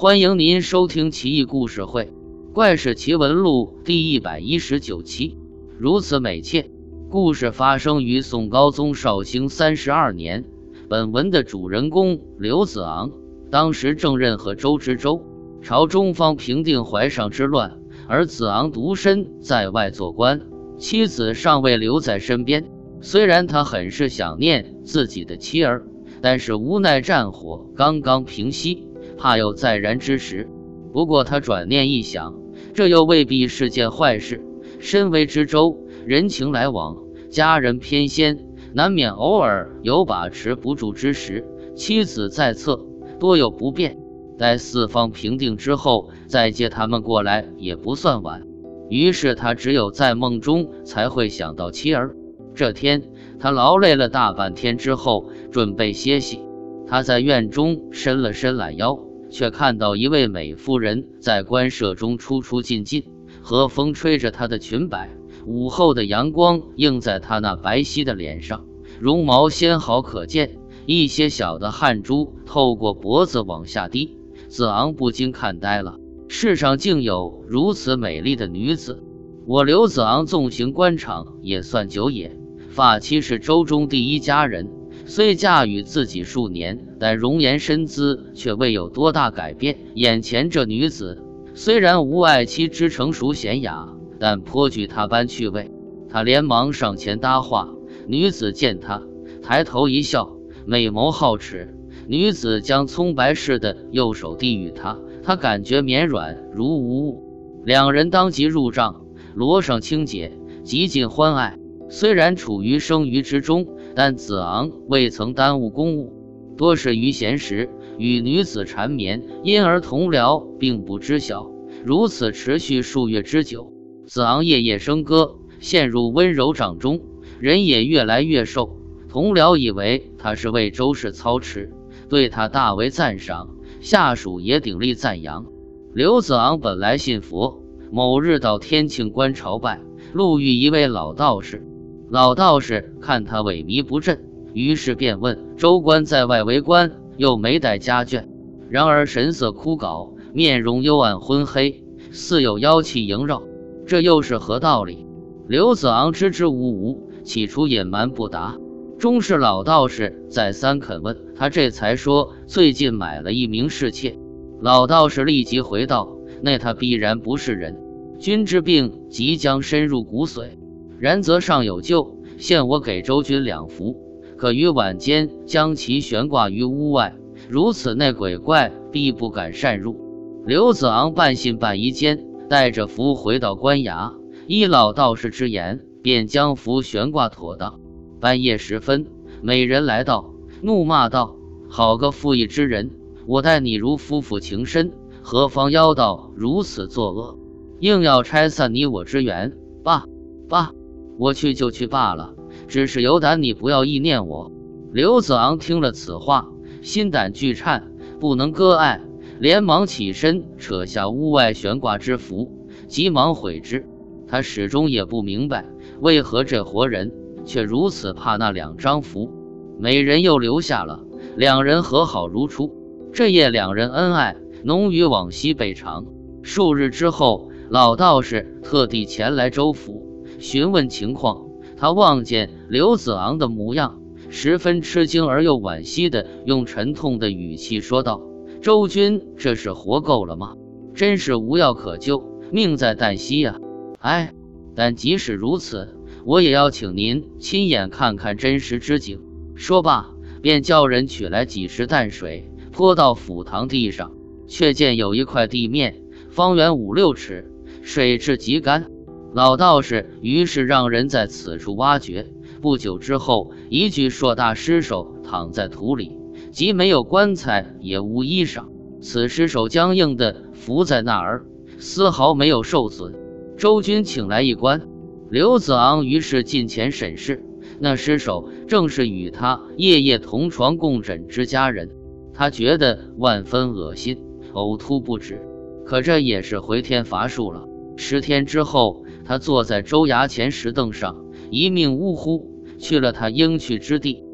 欢迎您收听《奇异故事会·怪事奇闻录》第一百一十九期。如此美妾。故事发生于宋高宗绍兴三十二年。本文的主人公刘子昂，当时正任和州知州，朝中方平定淮上之乱，而子昂独身在外做官，妻子尚未留在身边。虽然他很是想念自己的妻儿，但是无奈战火刚刚平息。怕有再燃之时，不过他转念一想，这又未必是件坏事。身为知州，人情来往，家人偏先，难免偶尔有把持不住之时。妻子在侧，多有不便。待四方平定之后，再接他们过来也不算晚。于是他只有在梦中才会想到妻儿。这天，他劳累了大半天之后，准备歇息。他在院中伸了伸懒腰。却看到一位美妇人在官舍中出出进进，和风吹着她的裙摆，午后的阳光映在她那白皙的脸上，绒毛纤毫可见，一些小的汗珠透过脖子往下滴。子昂不禁看呆了，世上竟有如此美丽的女子。我刘子昂纵行官场也算久也，发妻是州中第一佳人。虽嫁与自己数年，但容颜身姿却未有多大改变。眼前这女子虽然无爱妻之成熟娴雅，但颇具他般趣味。他连忙上前搭话，女子见他，抬头一笑，美眸皓齿。女子将葱白似的右手递与他，他感觉绵软如无物。两人当即入帐，罗上清洁，极尽欢爱。虽然处于生余之中。但子昂未曾耽误公务，多是余闲时与女子缠绵，因而同僚并不知晓。如此持续数月之久，子昂夜夜笙歌，陷入温柔掌中，人也越来越瘦。同僚以为他是为周氏操持，对他大为赞赏，下属也鼎力赞扬。刘子昂本来信佛，某日到天庆观朝拜，路遇一位老道士。老道士看他萎靡不振，于是便问：“州官在外为官，又没带家眷，然而神色枯槁，面容幽暗昏黑，似有妖气萦绕，这又是何道理？”刘子昂支支吾吾，起初隐瞒不答，终是老道士再三肯问，他这才说：“最近买了一名侍妾。”老道士立即回道：“那他必然不是人，君之病即将深入骨髓。”然则尚有救，现我给周君两符，可于晚间将其悬挂于屋外，如此那鬼怪必不敢擅入。刘子昂半信半疑间，带着符回到官衙，依老道士之言，便将符悬挂妥当。半夜时分，美人来到，怒骂道：“好个负义之人！我待你如夫妇情深，何方妖道如此作恶，硬要拆散你我之缘？罢罢。”我去就去罢了，只是有胆你不要意念我。刘子昂听了此话，心胆俱颤，不能割爱，连忙起身扯下屋外悬挂之符，急忙毁之。他始终也不明白，为何这活人却如此怕那两张符。美人又留下了，两人和好如初。这夜两人恩爱，浓于往昔倍长。数日之后，老道士特地前来州府。询问情况，他望见刘子昂的模样，十分吃惊而又惋惜的用沉痛的语气说道：“周军，这是活够了吗？真是无药可救，命在旦夕呀！哎，但即使如此，我也要请您亲眼看看真实之景。”说罢，便叫人取来几十担水，泼到府堂地上，却见有一块地面，方圆五六尺，水质极干。老道士于是让人在此处挖掘。不久之后，一具硕大尸首躺在土里，既没有棺材，也无衣裳。此尸首僵硬地伏在那儿，丝毫没有受损。周军请来一官，刘子昂于是近前审视。那尸首正是与他夜夜同床共枕之家人，他觉得万分恶心，呕吐不止。可这也是回天乏术了。十天之后。他坐在州衙前石凳上，一命呜呼，去了他应去之地。